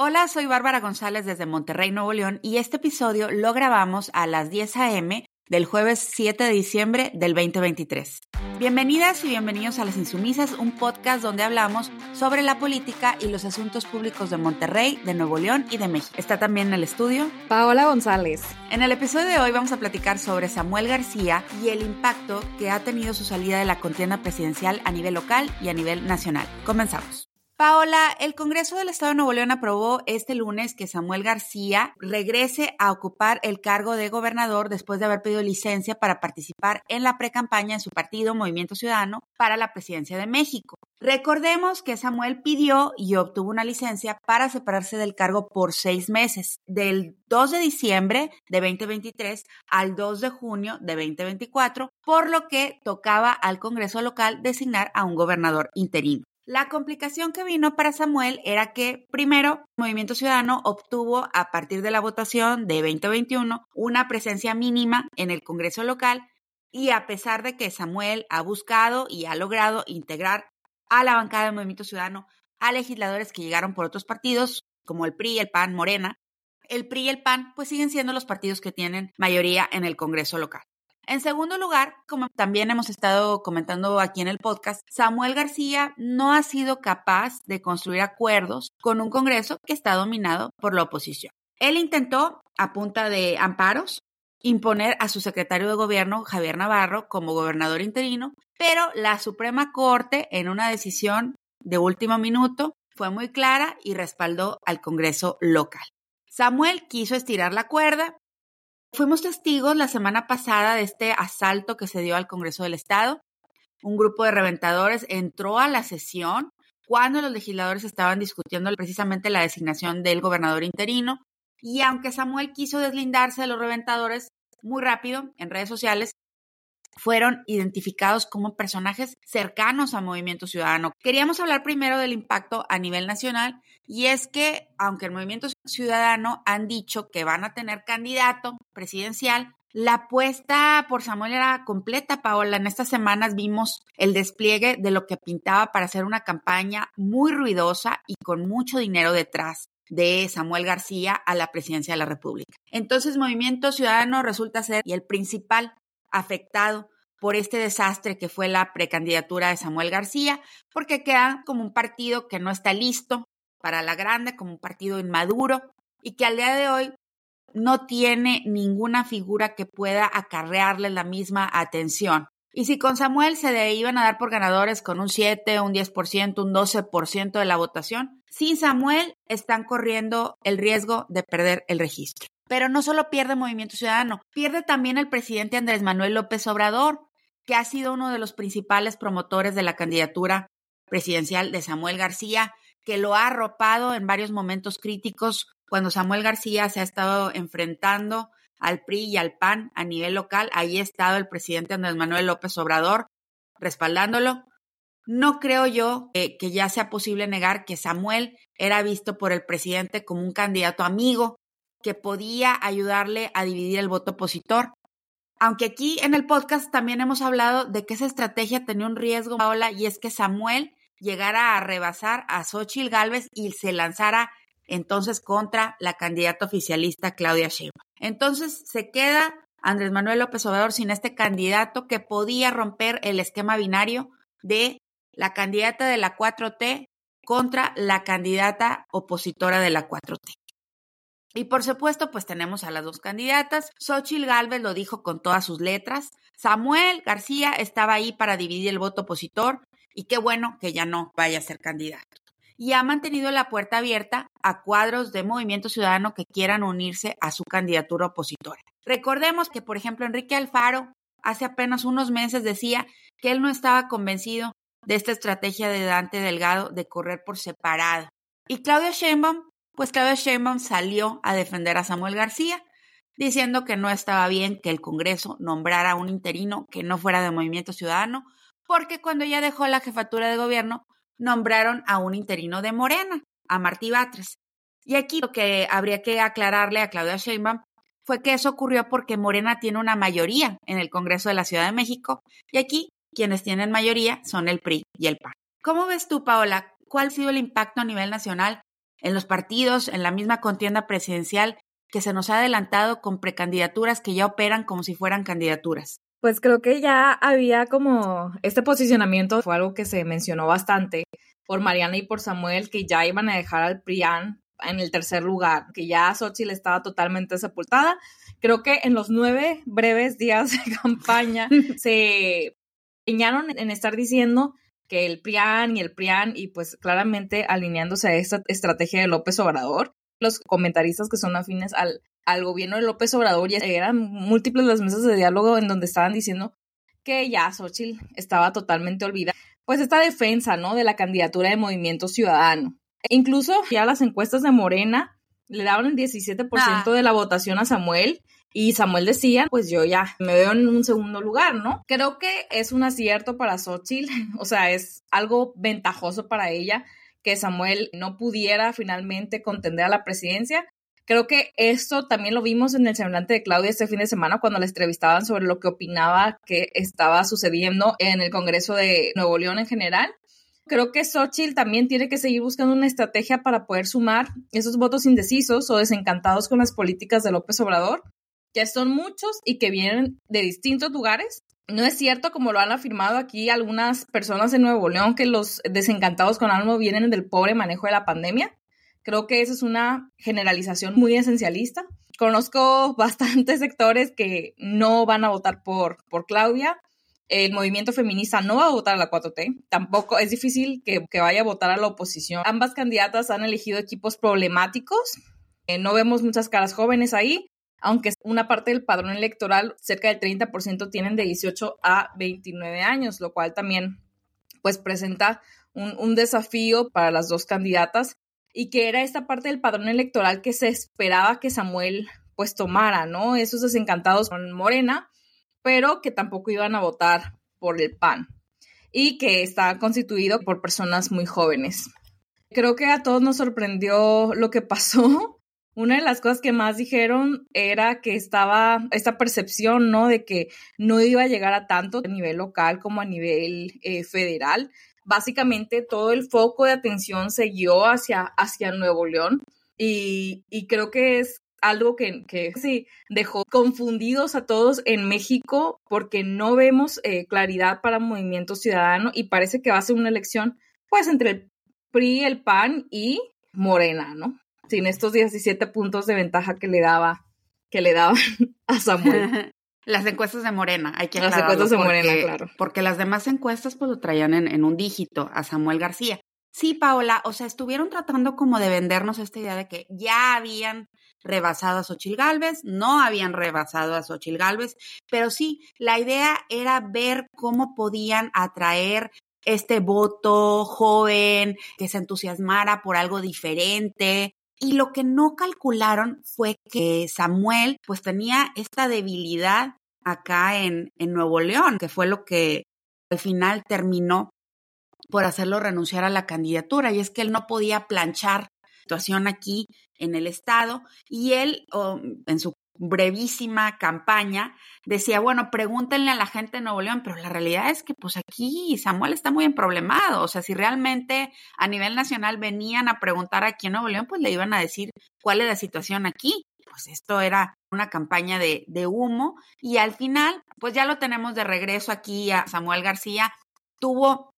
Hola, soy Bárbara González desde Monterrey, Nuevo León, y este episodio lo grabamos a las 10 a.m. del jueves 7 de diciembre del 2023. Bienvenidas y bienvenidos a Las Insumisas, un podcast donde hablamos sobre la política y los asuntos públicos de Monterrey, de Nuevo León y de México. Está también en el estudio Paola González. En el episodio de hoy vamos a platicar sobre Samuel García y el impacto que ha tenido su salida de la contienda presidencial a nivel local y a nivel nacional. Comenzamos. Paola, el Congreso del Estado de Nuevo León aprobó este lunes que Samuel García regrese a ocupar el cargo de gobernador después de haber pedido licencia para participar en la precampaña en su partido Movimiento Ciudadano para la presidencia de México. Recordemos que Samuel pidió y obtuvo una licencia para separarse del cargo por seis meses, del 2 de diciembre de 2023 al 2 de junio de 2024, por lo que tocaba al Congreso local designar a un gobernador interino. La complicación que vino para Samuel era que, primero, Movimiento Ciudadano obtuvo a partir de la votación de 2021 una presencia mínima en el Congreso local y a pesar de que Samuel ha buscado y ha logrado integrar a la bancada del Movimiento Ciudadano a legisladores que llegaron por otros partidos, como el PRI, el PAN, Morena, el PRI y el PAN pues siguen siendo los partidos que tienen mayoría en el Congreso local. En segundo lugar, como también hemos estado comentando aquí en el podcast, Samuel García no ha sido capaz de construir acuerdos con un Congreso que está dominado por la oposición. Él intentó, a punta de amparos, imponer a su secretario de gobierno, Javier Navarro, como gobernador interino, pero la Suprema Corte, en una decisión de último minuto, fue muy clara y respaldó al Congreso local. Samuel quiso estirar la cuerda Fuimos testigos la semana pasada de este asalto que se dio al Congreso del Estado. Un grupo de reventadores entró a la sesión cuando los legisladores estaban discutiendo precisamente la designación del gobernador interino. Y aunque Samuel quiso deslindarse de los reventadores muy rápido en redes sociales, fueron identificados como personajes cercanos al movimiento ciudadano. Queríamos hablar primero del impacto a nivel nacional y es que aunque el movimiento ciudadano han dicho que van a tener candidato presidencial, la apuesta por Samuel era completa, Paola. En estas semanas vimos el despliegue de lo que pintaba para hacer una campaña muy ruidosa y con mucho dinero detrás de Samuel García a la presidencia de la República. Entonces, Movimiento Ciudadano resulta ser el principal afectado por este desastre que fue la precandidatura de Samuel García, porque queda como un partido que no está listo para la grande, como un partido inmaduro y que al día de hoy no tiene ninguna figura que pueda acarrearle la misma atención. Y si con Samuel se iban a dar por ganadores con un 7, un 10%, un 12% de la votación, sin Samuel están corriendo el riesgo de perder el registro. Pero no solo pierde Movimiento Ciudadano, pierde también el presidente Andrés Manuel López Obrador, que ha sido uno de los principales promotores de la candidatura presidencial de Samuel García, que lo ha arropado en varios momentos críticos cuando Samuel García se ha estado enfrentando al PRI y al PAN a nivel local. Ahí ha estado el presidente Andrés Manuel López Obrador respaldándolo. No creo yo que ya sea posible negar que Samuel era visto por el presidente como un candidato amigo que podía ayudarle a dividir el voto opositor. Aunque aquí en el podcast también hemos hablado de que esa estrategia tenía un riesgo, Paola, y es que Samuel llegara a rebasar a Xochitl Gálvez y se lanzara entonces contra la candidata oficialista Claudia Sheinbaum. Entonces se queda Andrés Manuel López Obrador sin este candidato que podía romper el esquema binario de la candidata de la 4T contra la candidata opositora de la 4T. Y por supuesto, pues tenemos a las dos candidatas. Xochitl Galvez lo dijo con todas sus letras. Samuel García estaba ahí para dividir el voto opositor y qué bueno que ya no vaya a ser candidato. Y ha mantenido la puerta abierta a cuadros de Movimiento Ciudadano que quieran unirse a su candidatura opositora. Recordemos que, por ejemplo, Enrique Alfaro hace apenas unos meses decía que él no estaba convencido de esta estrategia de Dante Delgado de correr por separado. Y Claudia Sheinbaum pues Claudia Sheinbaum salió a defender a Samuel García, diciendo que no estaba bien que el Congreso nombrara a un interino que no fuera de Movimiento Ciudadano, porque cuando ella dejó la jefatura de gobierno, nombraron a un interino de Morena, a Martí Batres. Y aquí lo que habría que aclararle a Claudia Sheinbaum fue que eso ocurrió porque Morena tiene una mayoría en el Congreso de la Ciudad de México y aquí quienes tienen mayoría son el PRI y el PAN. ¿Cómo ves tú, Paola? ¿Cuál ha sido el impacto a nivel nacional en los partidos, en la misma contienda presidencial, que se nos ha adelantado con precandidaturas que ya operan como si fueran candidaturas? Pues creo que ya había como este posicionamiento, fue algo que se mencionó bastante por Mariana y por Samuel, que ya iban a dejar al PRIAN en el tercer lugar, que ya Xochitl estaba totalmente sepultada. Creo que en los nueve breves días de campaña se empeñaron en estar diciendo que el PRIAN y el PRIAN y pues claramente alineándose a esta estrategia de López Obrador. Los comentaristas que son afines al, al gobierno de López Obrador ya eran múltiples las mesas de diálogo en donde estaban diciendo que ya Xochitl estaba totalmente olvidada. Pues esta defensa, ¿no? De la candidatura de Movimiento Ciudadano. Incluso ya las encuestas de Morena le daban el 17% ah. de la votación a Samuel y Samuel decía, pues yo ya me veo en un segundo lugar, ¿no? Creo que es un acierto para Xochitl, o sea, es algo ventajoso para ella que Samuel no pudiera finalmente contender a la presidencia. Creo que esto también lo vimos en el semblante de Claudia este fin de semana cuando la entrevistaban sobre lo que opinaba que estaba sucediendo en el Congreso de Nuevo León en general. Creo que Xochitl también tiene que seguir buscando una estrategia para poder sumar esos votos indecisos o desencantados con las políticas de López Obrador que son muchos y que vienen de distintos lugares. No es cierto, como lo han afirmado aquí algunas personas en Nuevo León, que los desencantados con algo vienen del pobre manejo de la pandemia. Creo que esa es una generalización muy esencialista. Conozco bastantes sectores que no van a votar por, por Claudia. El movimiento feminista no va a votar a la 4T. Tampoco es difícil que, que vaya a votar a la oposición. Ambas candidatas han elegido equipos problemáticos. Eh, no vemos muchas caras jóvenes ahí aunque una parte del padrón electoral, cerca del 30% tienen de 18 a 29 años, lo cual también pues presenta un, desafío para las dos candidatas y que era esta parte del padrón electoral que se esperaba que Samuel pues tomara, ¿no? Esos desencantados con Morena, pero que tampoco iban a votar por el PAN y que está constituido por personas muy jóvenes. Creo que a todos nos sorprendió lo que pasó una de las cosas que más dijeron era que estaba esta percepción, ¿no? De que no iba a llegar a tanto a nivel local como a nivel eh, federal. Básicamente todo el foco de atención se guió hacia, hacia Nuevo León y, creo que es algo que, que, sí dejó confundidos a todos en México porque no vemos eh, claridad para Movimiento Ciudadano y parece que va a ser una elección pues entre el PRI, el PAN y Morena, ¿no? Sin estos 17 puntos de ventaja que le daba, que le daban a Samuel. Las encuestas de Morena, hay que Las encuestas de Morena, claro. Porque las demás encuestas pues lo traían en, un dígito a Samuel García. Sí, Paola, o sea, estuvieron tratando como de vendernos esta idea de que ya habían rebasado a Xochil Gálvez, no habían rebasado a Xochil Gálvez, pero sí, la idea era ver cómo podían atraer este voto joven, que se entusiasmara por algo diferente, y lo que no calcularon fue que Samuel pues tenía esta debilidad acá en, Nuevo León, que fue lo que al final terminó por hacerlo renunciar a la candidatura. Y es que él no podía planchar la situación aquí en el estado y él en su brevísima campaña, decía, bueno, pregúntenle a la gente de Nuevo León, pero la realidad es que pues aquí Samuel está muy emproblemado, o sea, si realmente a nivel nacional venían a preguntar aquí en Nuevo León, pues le iban a decir cuál es la situación aquí. Pues esto era una campaña de, de humo y al final, pues ya lo tenemos de regreso aquí a Samuel García. Tuvo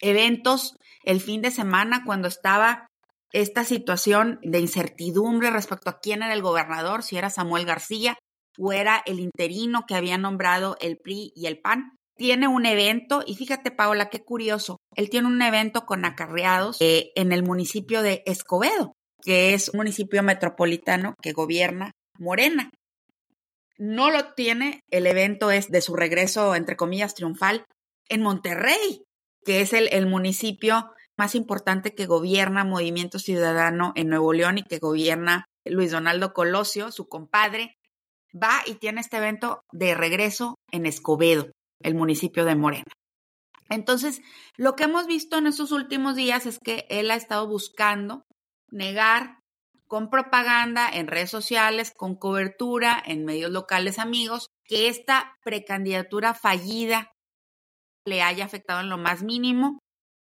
eventos el fin de semana cuando estaba esta situación de incertidumbre respecto a quién era el gobernador, si era Samuel García o era el interino que había nombrado el PRI y el PAN. Tiene un evento, y fíjate, Paola, qué curioso. Él tiene un evento con acarreados eh, en el municipio de Escobedo, que es un municipio metropolitano que gobierna Morena. No lo tiene, el evento es de su regreso, entre comillas, triunfal, en Monterrey, que es el, el municipio más importante que gobierna Movimiento Ciudadano en Nuevo León y que gobierna Luis Donaldo Colosio, su compadre, va y tiene este evento de regreso en Escobedo, el municipio de Morena. Entonces, lo que hemos visto en estos últimos días es que él ha estado buscando negar con propaganda en redes sociales, con cobertura en medios locales amigos, que esta precandidatura fallida le haya afectado en lo más mínimo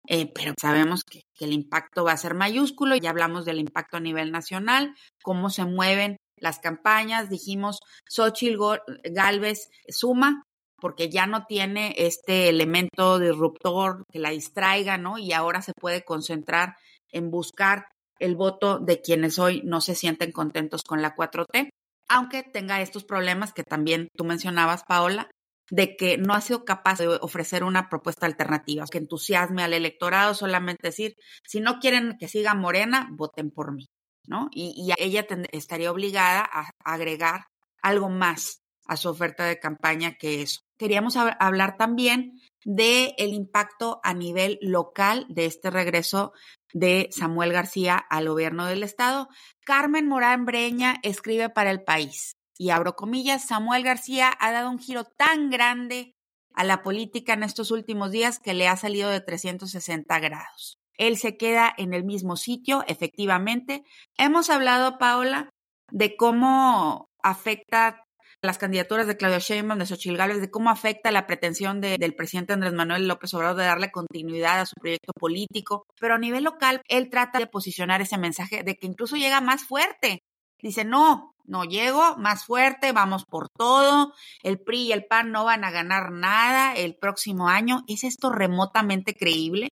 eh, pero sabemos que, el impacto va a ser mayúsculo. Ya hablamos del impacto a nivel nacional, cómo se mueven las campañas. Dijimos, Xochitl Galvez suma, porque ya no tiene este elemento disruptor que la distraiga, ¿no? Y ahora se puede concentrar en buscar el voto de quienes hoy no se sienten contentos con la 4T, aunque tenga estos problemas que también tú mencionabas, Paola, de que no ha sido capaz de ofrecer una propuesta alternativa, que entusiasme al electorado, solamente decir, si no quieren que siga Morena, voten por mí, ¿no? Y, ella estaría obligada a agregar algo más a su oferta de campaña que eso. Queríamos hablar también del el impacto a nivel local de este regreso de Samuel García al gobierno del estado. Carmen Morán Breña escribe para el país y abro comillas, Samuel García ha dado un giro tan grande a la política en estos últimos días que le ha salido de 360 grados. Él se queda en el mismo sitio, efectivamente. Hemos hablado, Paola, de cómo afecta las candidaturas de Claudia Sheinbaum, de Xochitl de cómo afecta la pretensión del presidente Andrés Manuel López Obrador de darle continuidad a su proyecto político, pero a nivel local él trata de posicionar ese mensaje de que incluso llega más fuerte. Dice, no, no llego, más fuerte, vamos por todo, el PRI y el PAN no van a ganar nada el próximo año. ¿Es esto remotamente creíble?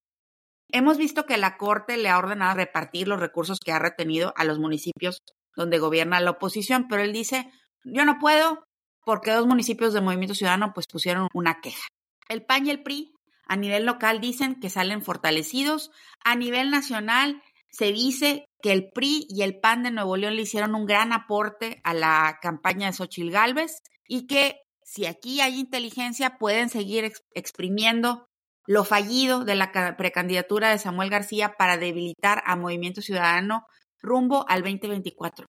Hemos visto que la Corte le ha ordenado repartir los recursos que ha retenido a los municipios donde gobierna la oposición, pero él dice, yo no puedo porque dos municipios del Movimiento Ciudadano pues pusieron una queja. El PAN y el PRI a nivel local dicen que salen fortalecidos. A nivel nacional se dice que el PRI y el PAN de Nuevo León le hicieron un gran aporte a la campaña de Xochil Gálvez y que si aquí hay inteligencia pueden seguir exprimiendo lo fallido de la precandidatura de Samuel García para debilitar a Movimiento Ciudadano rumbo al 2024.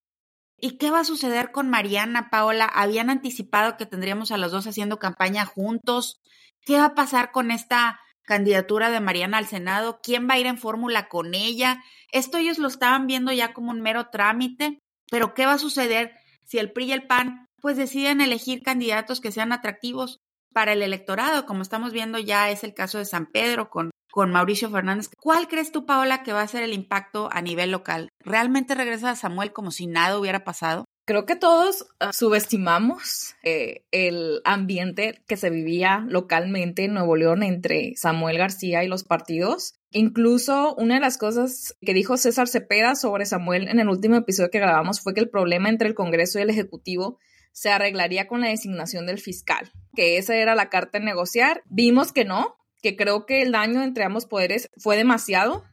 ¿Y qué va a suceder con Mariana, Paola? Habían anticipado que tendríamos a los dos haciendo campaña juntos. ¿Qué va a pasar con esta candidatura de Mariana al Senado? ¿Quién va a ir en fórmula con ella? Esto ellos lo estaban viendo ya como un mero trámite, pero ¿qué va a suceder si el PRI y el PAN pues deciden elegir candidatos que sean atractivos para el electorado, como estamos viendo ya es el caso de San Pedro con con Mauricio Fernández. ¿Cuál crees tú, Paola, que va a ser el impacto a nivel local? ¿Realmente regresa a Samuel como si nada hubiera pasado? Creo que todos ah, subestimamos eh, el ambiente que se vivía localmente en Nuevo León entre Samuel García y los partidos. Incluso una de las cosas que dijo César Cepeda sobre Samuel en el último episodio que grabamos fue que el problema entre el Congreso y el Ejecutivo se arreglaría con la designación del fiscal, que esa era la carta de negociar. Vimos que no, que creo que el daño entre ambos poderes fue demasiado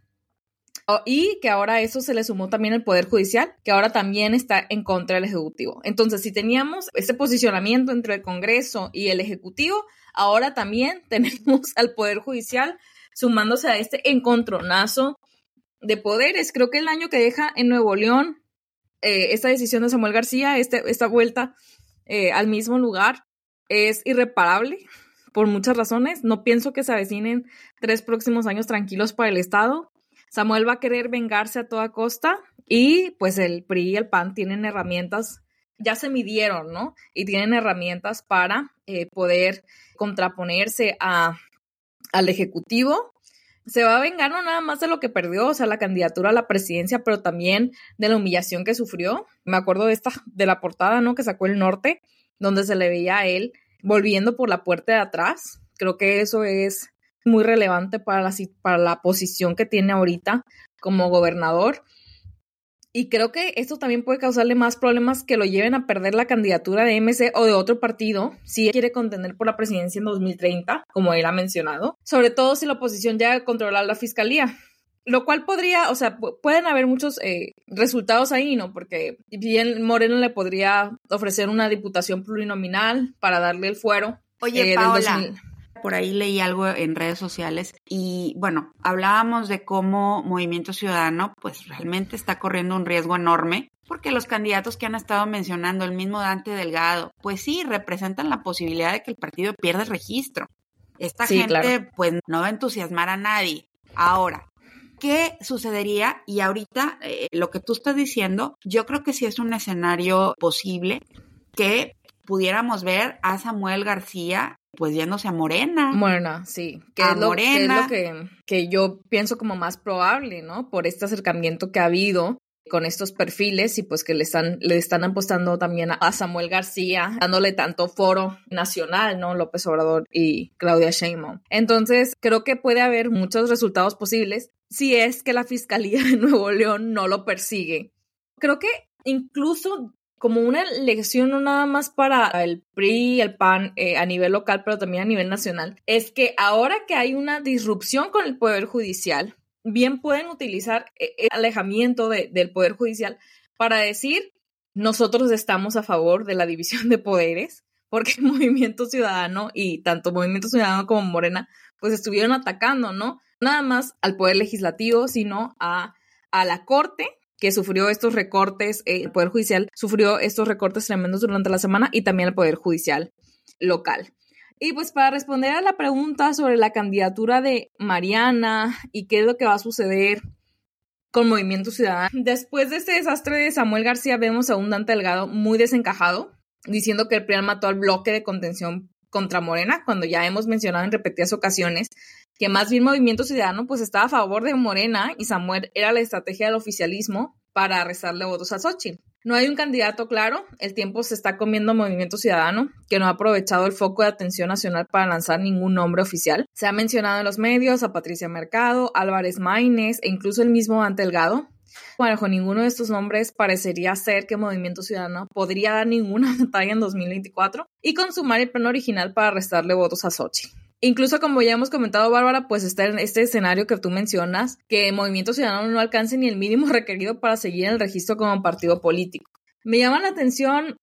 y que ahora eso se le sumó también el Poder Judicial, que ahora también está en contra del Ejecutivo. Entonces, si teníamos ese posicionamiento entre el Congreso y el Ejecutivo, ahora también tenemos al Poder Judicial sumándose a este encontronazo de poderes. Creo que el daño que deja en Nuevo León eh, esta decisión de Samuel García, este, esta vuelta eh, al mismo lugar, es irreparable por muchas razones. No pienso que se avecinen tres próximos años tranquilos para el Estado. Samuel va a querer vengarse a toda costa y pues el PRI y el PAN tienen herramientas, ya se midieron, ¿no? Y tienen herramientas para eh, poder contraponerse a, al Ejecutivo. Se va a vengar no nada más de lo que perdió, o sea, la candidatura a la presidencia, pero también de la humillación que sufrió. Me acuerdo de esta, de la portada, ¿no? Que sacó el norte, donde se le veía a él volviendo por la puerta de atrás. Creo que eso es muy relevante para la, para la posición que tiene ahorita como gobernador. Y creo que esto también puede causarle más problemas que lo lleven a perder la candidatura de MC o de otro partido si quiere contender por la presidencia en 2030, como él ha mencionado. Sobre todo si la oposición llega a controlar la fiscalía lo cual podría, o sea, pueden haber muchos eh, resultados ahí, ¿no? Porque bien Moreno le podría ofrecer una diputación plurinominal para darle el fuero. Oye, eh, Paola, por ahí leí algo en redes sociales y bueno, hablábamos de cómo Movimiento Ciudadano pues realmente está corriendo un riesgo enorme porque los candidatos que han estado mencionando, el mismo Dante Delgado, pues sí, representan la posibilidad de que el partido pierda el registro. Esta gente pues no va a entusiasmar a nadie. Ahora, ¿Qué sucedería? Y ahorita, eh, lo que tú estás diciendo, yo creo que sí es un escenario posible que pudiéramos ver a Samuel García pues yéndose a Morena. Morena, sí. Que, es lo, que es lo que, que yo pienso como más probable, ¿no? Por este acercamiento que ha habido con estos perfiles y pues que le están, le están apostando también a Samuel García, dándole tanto foro nacional, ¿no? López Obrador y Claudia Sheinbaum. Entonces, creo que puede haber muchos resultados posibles si es que la Fiscalía de Nuevo León no lo persigue. Creo que incluso como una lección no nada más para el PRI el PAN eh, a nivel local, pero también a nivel nacional, es que ahora que hay una disrupción con el Poder Judicial, bien pueden utilizar el alejamiento del Poder Judicial para decir, nosotros estamos a favor de la división de poderes, porque el Movimiento Ciudadano y tanto Movimiento Ciudadano como Morena, pues estuvieron atacando, ¿no? Nada más al Poder Legislativo, sino a, a la Corte que sufrió estos recortes, eh, el Poder Judicial sufrió estos recortes tremendos durante la semana y también el Poder Judicial local. Y pues para responder a la pregunta sobre la candidatura de Mariana y qué es lo que va a suceder con Movimiento Ciudadano, después de este desastre de Samuel García vemos a un Dante Delgado muy desencajado, diciendo que el PRIAN mató al bloque de contención contra Morena, cuando ya hemos mencionado en repetidas ocasiones que más bien Movimiento Ciudadano pues estaba a favor de Morena y Samuel era la estrategia del oficialismo para restarle votos a Xochitl. No hay un candidato claro, el tiempo se está comiendo Movimiento Ciudadano, que no ha aprovechado el foco de atención nacional para lanzar ningún nombre oficial. Se ha mencionado en los medios a Patricia Mercado, Álvarez Maínez e incluso el mismo Dante Delgado. Con ninguno de estos nombres parecería ser que Movimiento Ciudadano podría dar ninguna batalla en 2024 y consumar el plan original para restarle votos a Sochi. Incluso como ya hemos comentado, Bárbara, pues está en este escenario que tú mencionas, que Movimiento Ciudadano no alcance ni el mínimo requerido para seguir en el registro como partido político. Me llama la atención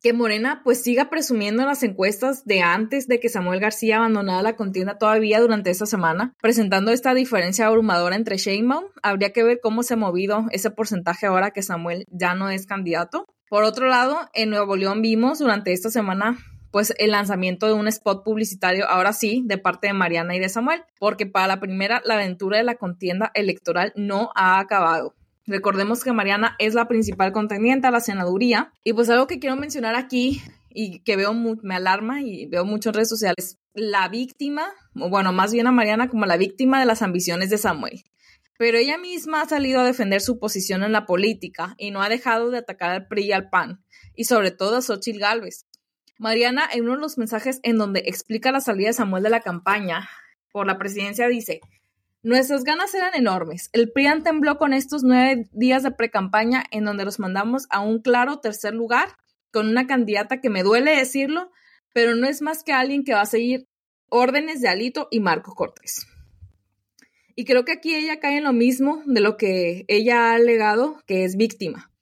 que Morena pues siga presumiendo en las encuestas de antes de que Samuel García abandonara la contienda todavía durante esta semana, presentando esta diferencia abrumadora entre Sheinbaum. Habría que ver cómo se ha movido ese porcentaje ahora que Samuel ya no es candidato. Por otro lado, en Nuevo León vimos durante esta semana pues el lanzamiento de un spot publicitario, ahora sí, de parte de Mariana y de Samuel, porque para la primera, la aventura de la contienda electoral no ha acabado. Recordemos que Mariana es la principal contendiente a la senaduría. Y pues algo que quiero mencionar aquí y que veo me alarma y veo mucho en redes sociales, la víctima, o bueno, más bien a Mariana como la víctima de las ambiciones de Samuel. Pero ella misma ha salido a defender su posición en la política y no ha dejado de atacar al PRI y al PAN, y sobre todo a Xochitl Gálvez. Mariana, en uno de los mensajes en donde explica la salida de Samuel de la campaña por la presidencia, dice, Nuestras ganas eran enormes. El PRIAN tembló con estos nueve días de precampaña en donde los mandamos a un claro tercer lugar con una candidata que me duele decirlo, pero no es más que alguien que va a seguir órdenes de Alito y Marco Cortés. Y creo que aquí ella cae en lo mismo de lo que ella ha alegado, que es víctima.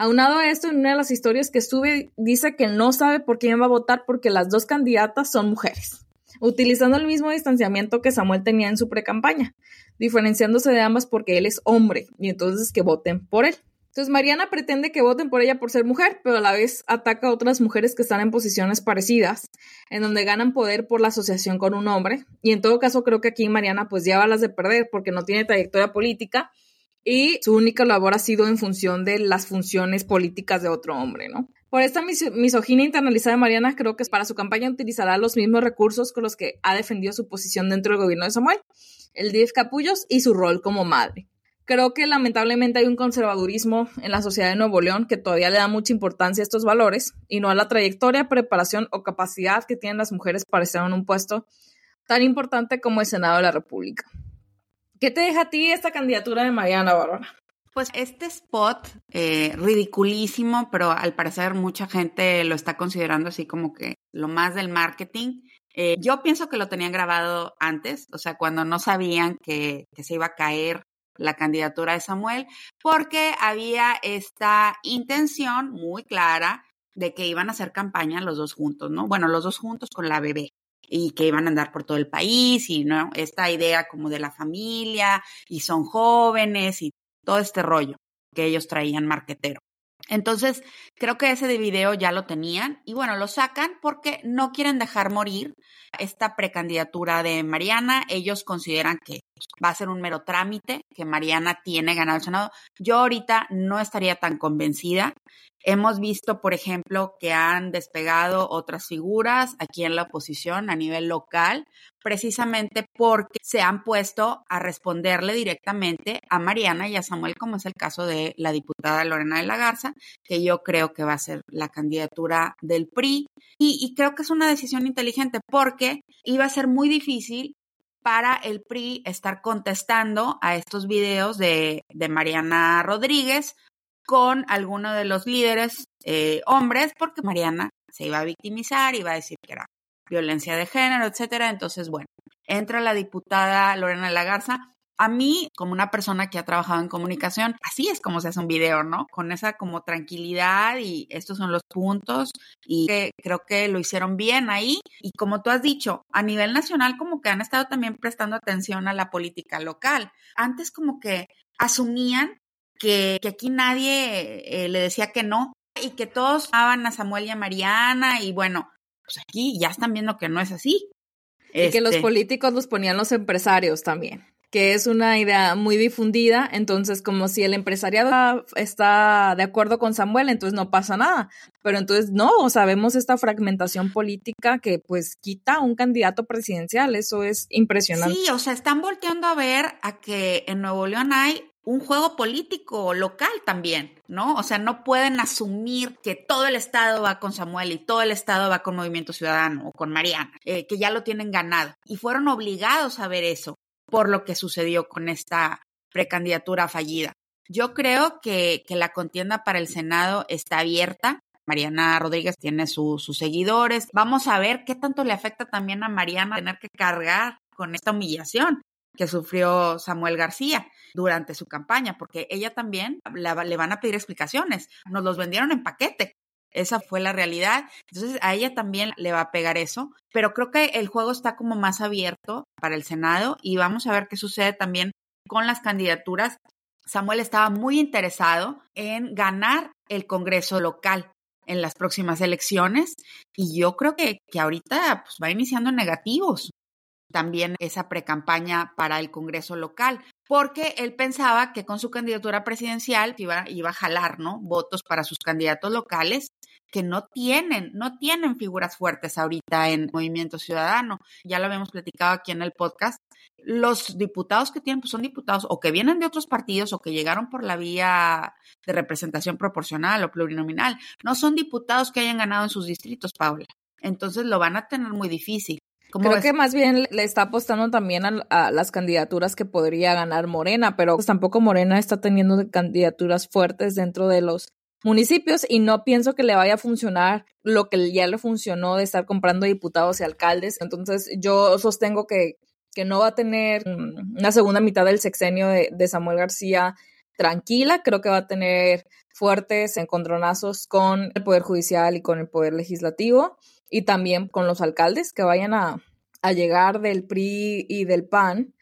Aunado a esto, en una de las historias que estuve, dice que no sabe por quién va a votar porque las dos candidatas son mujeres, utilizando el mismo distanciamiento que Samuel tenía en su precampaña, diferenciándose de ambas porque él es hombre y entonces que voten por él. Entonces Mariana pretende que voten por ella por ser mujer, pero a la vez ataca a otras mujeres que están en posiciones parecidas, en donde ganan poder por la asociación con un hombre. Y en todo caso creo que aquí Mariana pues lleva las de perder porque no tiene trayectoria política y su única labor ha sido en función de las funciones políticas de otro hombre, ¿no? Por esta misoginia internalizada de Mariana, creo que para su campaña utilizará los mismos recursos con los que ha defendido su posición dentro del gobierno de Samuel, el DIF Capullos y su rol como madre. Creo que lamentablemente hay un conservadurismo en la sociedad de Nuevo León que todavía le da mucha importancia a estos valores y no a la trayectoria, preparación o capacidad que tienen las mujeres para estar en un puesto tan importante como el Senado de la República. ¿Qué te deja a ti esta candidatura de Mariana Bárbara? Pues este spot, eh, ridiculísimo, pero al parecer mucha gente lo está considerando así como que lo más del marketing. Eh, yo pienso que lo tenían grabado antes, o sea, cuando no sabían que, que se iba a caer la candidatura de Samuel, porque había esta intención muy clara de que iban a hacer campaña los dos juntos, ¿no? Bueno, los dos juntos con la bebé y que iban a andar por todo el país y no esta idea como de la familia y son jóvenes y todo este rollo que ellos traían marquetero. Entonces, creo que ese video ya lo tenían y bueno, lo sacan porque no quieren dejar morir esta precandidatura de Mariana. Ellos consideran que va a ser un mero trámite que Mariana tiene ganado el Senado. Yo ahorita no estaría tan convencida. Hemos visto, por ejemplo, que han despegado otras figuras aquí en la oposición a nivel local, precisamente porque se han puesto a responderle directamente a Mariana y a Samuel, como es el caso de la diputada Lorena de la Garza, que yo creo que va a ser la candidatura del PRI. Y, y creo que es una decisión inteligente porque iba a ser muy difícil para el PRI estar contestando a estos videos de, de Mariana Rodríguez con alguno de los líderes eh, hombres, porque Mariana se iba a victimizar, iba a decir que era violencia de género, etcétera. Entonces, bueno, entra la diputada Lorena Lagarza. A mí, como una persona que ha trabajado en comunicación, así es como se hace un video, ¿no? Con esa como tranquilidad y estos son los puntos y creo que lo hicieron bien ahí. Y como tú has dicho, a nivel nacional como que han estado también prestando atención a la política local. Antes como que asumían que, aquí nadie eh, le decía que no y que todos amaban a Samuel y a Mariana y bueno, pues aquí ya están viendo que no es así. Y que los este políticos los ponían los empresarios también, que es una idea muy difundida, entonces como si el empresariado está de acuerdo con Samuel, entonces no pasa nada, pero entonces no, sabemos esta fragmentación política que pues quita un candidato presidencial, eso es impresionante. Sí, o sea, están volteando a ver a que en Nuevo León hay un juego político local también, ¿no? O sea, no pueden asumir que todo el Estado va con Samuel y todo el Estado va con Movimiento Ciudadano o con Mariana, eh, que ya lo tienen ganado. Y fueron obligados a ver eso por lo que sucedió con esta precandidatura fallida. Yo creo que, que la contienda para el Senado está abierta. Mariana Rodríguez tiene sus seguidores. Vamos a ver qué tanto le afecta también a Mariana tener que cargar con esta humillación que sufrió Samuel García durante su campaña, porque ella también le van a pedir explicaciones. Nos los vendieron en paquete. Esa fue la realidad. Entonces a ella también le va a pegar eso, pero creo que el juego está como más abierto para el Senado y vamos a ver qué sucede también con las candidaturas. Samuel estaba muy interesado en ganar el Congreso local en las próximas elecciones y yo creo que, que ahorita pues, va iniciando negativos también esa precampaña para el Congreso local, porque él pensaba que con su candidatura presidencial iba, iba a jalar, ¿no? Votos para sus candidatos locales que no tienen, no tienen figuras fuertes ahorita en Movimiento Ciudadano. Ya lo habíamos platicado aquí en el podcast. Los diputados que tienen, pues son diputados o que vienen de otros partidos o que llegaron por la vía de representación proporcional o plurinominal. No son diputados que hayan ganado en sus distritos, Paula. Entonces lo van a tener muy difícil. Creo que más bien le está apostando también a, las candidaturas que podría ganar Morena, pero pues tampoco Morena está teniendo candidaturas fuertes dentro de los municipios y no pienso que le vaya a funcionar lo que ya le funcionó de estar comprando diputados y alcaldes. Entonces yo sostengo que, que no va a tener una segunda mitad del sexenio de, de Samuel García tranquila, creo que va a tener fuertes encontronazos con el Poder Judicial y con el Poder Legislativo y también con los alcaldes que vayan a, llegar del PRI y del PAN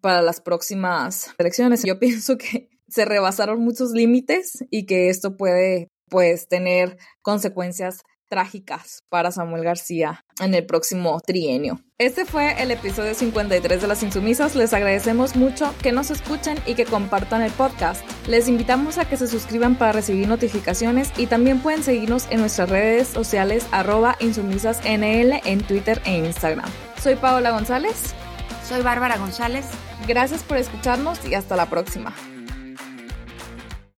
para las próximas elecciones. Yo pienso que se rebasaron muchos límites y que esto puede pues tener consecuencias trágicas para Samuel García en el próximo trienio. Este fue el episodio 53 de Las Insumisas. Les agradecemos mucho que nos escuchen y que compartan el podcast. Les invitamos a que se suscriban para recibir notificaciones y también pueden seguirnos en nuestras redes sociales arroba insumisasnl en Twitter e Instagram. Soy Paola González. Soy Bárbara González. Gracias por escucharnos y hasta la próxima.